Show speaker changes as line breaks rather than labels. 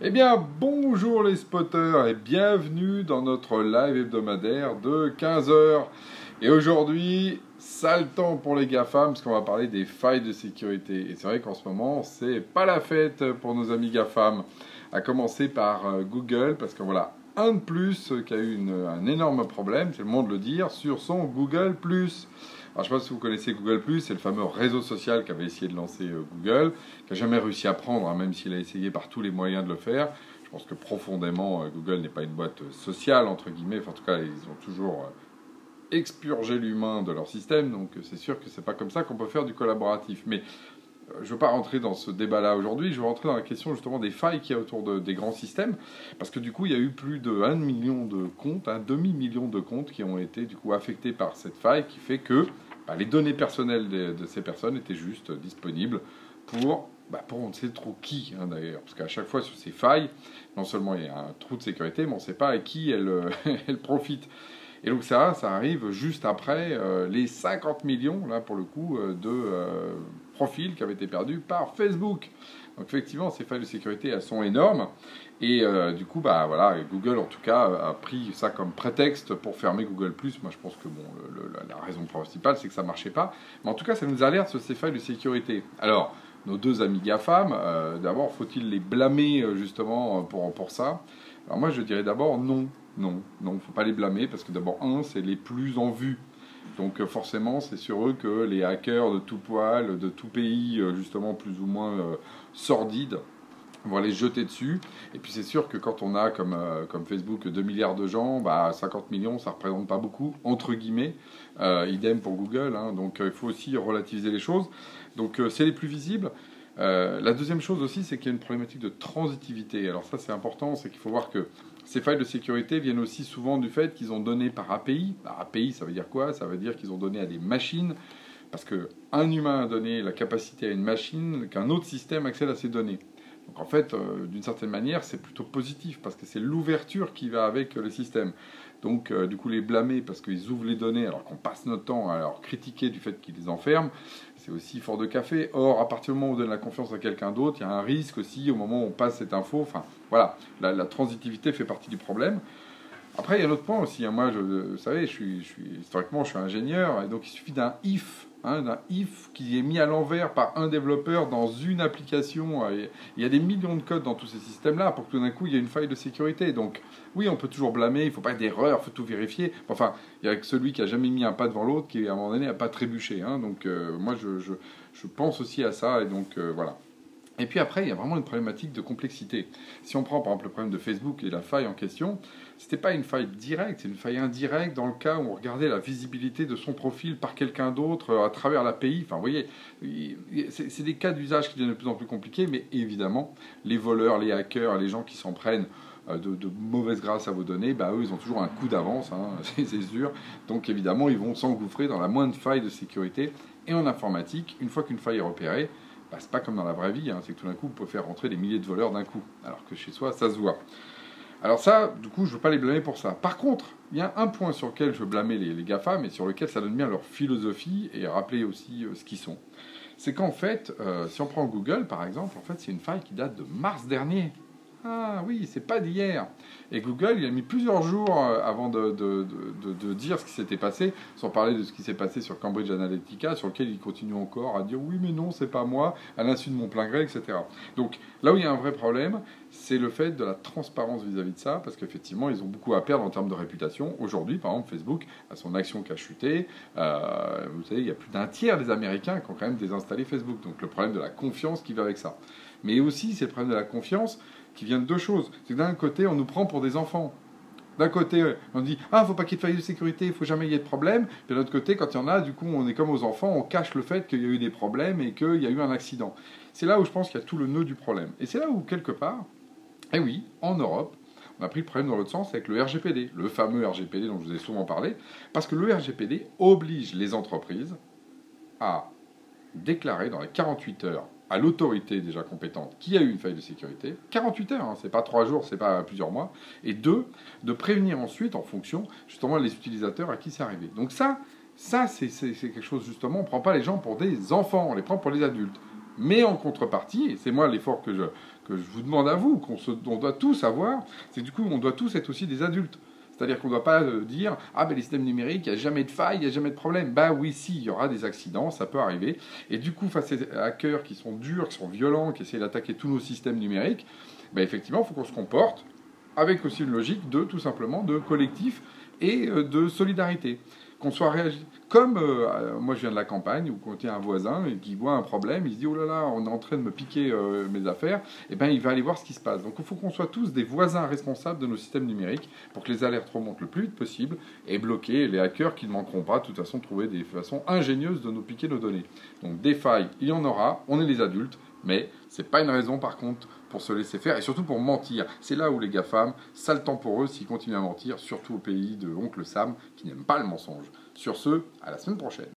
Eh bien, bonjour les spotters et bienvenue dans notre live hebdomadaire de 15h. Et aujourd'hui, sale temps pour les GAFAM parce qu'on va parler des failles de sécurité. Et c'est vrai qu'en ce moment, c'est pas la fête pour nos amis GAFAM. À commencer par euh, Google parce que voilà, un de plus qui a eu un énorme problème, c'est le monde de le dire, sur son Google alors, je ne sais pas si vous connaissez Google c'est le fameux réseau social qu'avait essayé de lancer euh, Google, qui n'a jamais réussi à prendre, hein, même s'il a essayé par tous les moyens de le faire. Je pense que profondément, euh, Google n'est pas une boîte euh, sociale, entre guillemets. en tout cas, ils ont toujours expurgé l'humain de leur système, donc c'est sûr que c'est pas comme ça qu'on peut faire du collaboratif. Mais je ne veux pas rentrer dans ce débat-là aujourd'hui, je veux rentrer dans la question justement des failles qu'il y a autour des grands systèmes, parce que du coup, il y a eu plus de 1 million de comptes, un demi-million de comptes qui ont été du coup affectés par cette faille, qui fait que bah, les données personnelles de, ces personnes étaient juste disponibles pour, bah, pour on ne sait trop qui hein, d'ailleurs, parce qu'à chaque fois sur ces failles, non seulement il y a un trou de sécurité, mais on ne sait pas à qui elle, elle profite. Et donc ça, ça arrive juste après euh, les 50 millions, là pour le coup, euh, de euh, profils qui avaient été perdus par Facebook. Donc effectivement, ces failles de sécurité, elles sont énormes. Et euh, du coup, bah voilà, Google en tout cas a pris ça comme prétexte pour fermer Google+. Moi, je pense que bon, la raison principale, c'est que ça marchait pas. Mais en tout cas, ça nous alerte sur ces failles de sécurité. Alors, nos deux amis GAFAM, euh, d'abord, faut-il les blâmer euh, justement pour, pour ça? Alors moi, je dirais d'abord non, non, non, faut pas les blâmer parce que d'abord, un, c'est les plus en vue. Donc forcément, c'est sur eux que les hackers de tout poil, de tout pays, justement plus ou moins sordides, on va les jeter dessus. Et puis c'est sûr que quand on a comme, euh, comme Facebook 2 milliards de gens, bah, 50 millions, ça représente pas beaucoup, entre guillemets. Euh, idem pour Google. Hein. donc euh, il faut aussi relativiser les choses. Donc c'est les plus visibles. La deuxième chose aussi, c'est qu'il y a une problématique de transitivité. Alors ça c'est important, c'est qu'il faut voir que ces failles de sécurité viennent aussi souvent du fait qu'ils ont donné par API. Par API, ça veut dire quoi? Ça veut dire qu'ils ont donné à des machines parce qu'un humain a donné la capacité à une machine qu'un autre système accède à ces données. Donc en fait, euh, d'une certaine manière, c'est plutôt positif parce que c'est l'ouverture qui va avec le système. Donc euh, du coup, les blâmer parce qu'ils ouvrent les données alors qu'on passe notre temps à leur critiquer du fait qu'ils les enferment, c'est aussi fort de café. Or, à partir du moment où on donne la confiance à quelqu'un d'autre, il y a un risque aussi au moment où on passe cette info. Enfin, voilà, la, transitivité fait partie du problème. Après, il y a un autre point aussi. Hein. Moi, je, vous savez, suis, je suis, historiquement, je suis ingénieur, et donc il suffit d'un if Hein, d'un if qui est mis à l'envers par un développeur dans une application. Il y a des millions de codes dans tous ces systèmes-là pour que tout d'un coup il y ait une faille de sécurité. Donc oui, on peut toujours blâmer, il ne faut pas d'erreur, il faut tout vérifier. Enfin, il y a que celui qui a jamais mis un pas devant l'autre qui à un moment donné n'a pas trébuché. Hein. Donc euh, moi je, je, pense aussi à ça et donc euh, voilà. Et puis après, il y a vraiment une problématique de complexité. Si on prend par exemple le problème de Facebook et la faille en question, c'était pas une faille directe, c'est une faille indirecte dans le cas où on regardait la visibilité de son profil par quelqu'un d'autre euh, à travers l'API. Enfin, vous voyez, c'est des cas d'usage qui deviennent de plus en plus compliqués, mais évidemment, les voleurs, les hackers, les gens qui s'en prennent euh, de, mauvaise grâce à vos données, bah, eux, ils ont toujours un coup d'avance, hein, c'est sûr. Donc évidemment, ils vont s'engouffrer dans la moindre faille de sécurité. Et en informatique, une fois qu'une faille est repérée, c'est pas comme dans la vraie vie, hein, c'est que tout d'un coup, vous pouvez faire rentrer des milliers de voleurs d'un coup, alors que chez soi, ça se voit. Alors ça, du coup, je ne veux pas les blâmer pour ça. Par contre, il y a un point sur lequel je veux blâmer les, les GAFA, mais sur lequel ça donne bien leur philosophie et rappeler aussi euh, ce qu'ils sont. C'est qu'en fait, euh, si on prend Google par exemple, en fait, c'est une faille qui date de mars dernier. Ah oui, c'est pas d'hier. Et Google, il a mis plusieurs jours euh, avant de, dire ce qui s'était passé, sans parler de ce qui s'est passé sur Cambridge Analytica, sur lequel il continue encore à dire oui, mais non, c'est pas moi, à l'insu de mon plein gré, etc. Donc là où il y a un vrai problème, c'est le fait de la transparence vis-à-vis de ça, parce qu'effectivement, ils ont beaucoup à perdre en termes de réputation. Aujourd'hui, par exemple, Facebook a son action qui a chuté. Euh, vous savez, il y a plus d'un tiers des Américains qui ont quand même désinstallé Facebook. Donc le problème de la confiance qui va avec ça. Mais aussi, c'est le problème de la confiance qui vient de deux choses. C'est que d'un côté, on nous prend pour des enfants. D'un côté, on dit Ah, faut pas qu'il y ait de faille de sécurité, il faut jamais y ait de problème. Puis de l'autre côté, quand il y en a, du coup, on est comme aux enfants, on cache le fait qu'il y a eu des problèmes et qu'il y a eu un accident. C'est là où je pense qu'il y a tout le nœud du problème. Et c'est là où, quelque part, eh oui, en Europe, on a pris le problème dans l'autre sens avec le RGPD, le fameux RGPD dont je vous ai souvent parlé, parce que le RGPD oblige les entreprises à déclarer dans les 48 heures à l'autorité déjà compétente qui a eu une faille de sécurité, 48 heures, hein, c'est pas 3 jours, c'est pas plusieurs mois, et deux, de prévenir ensuite en fonction justement les utilisateurs à qui c'est arrivé. Donc ça, ça c'est quelque chose justement, on ne prend pas les gens pour des enfants, on les prend pour les adultes. Mais en contrepartie, et c'est moi l'effort que je, que je vous demande à vous, qu'on on doit tous avoir, c'est du coup, on doit tous être aussi des adultes. C'est-à-dire qu'on ne doit pas euh, dire Ah, ben les systèmes numériques, il n'y a jamais de faille, il n'y a jamais de problème. Bah oui, si, il y aura des accidents, ça peut arriver. Et du coup, face à ces hackers qui sont durs, qui sont violents, qui essaient d'attaquer tous nos systèmes numériques, bah effectivement, il faut qu'on se comporte avec aussi une logique de tout simplement de collectif et euh, de solidarité qu'on soit réagi. Comme euh, moi je viens de la campagne, où quand il y a un voisin qui voit un problème, il se dit oh là là, on est en train de me piquer euh, mes affaires, et eh ben il va aller voir ce qui se passe. Donc il faut qu'on soit tous des voisins responsables de nos systèmes numériques pour que les alertes remontent le plus vite possible et bloquer les hackers qui ne manqueront pas de toute façon trouver des façons ingénieuses de nous piquer nos données. Donc des failles, il y en aura, on est les adultes, mais c'est pas une raison par contre pour se laisser faire et surtout pour mentir. C'est là où les GAFAM, ça le temps pour eux s'ils continuent à mentir, surtout au pays de Oncle Sam qui n'aime pas le mensonge. Sur ce, à la semaine prochaine.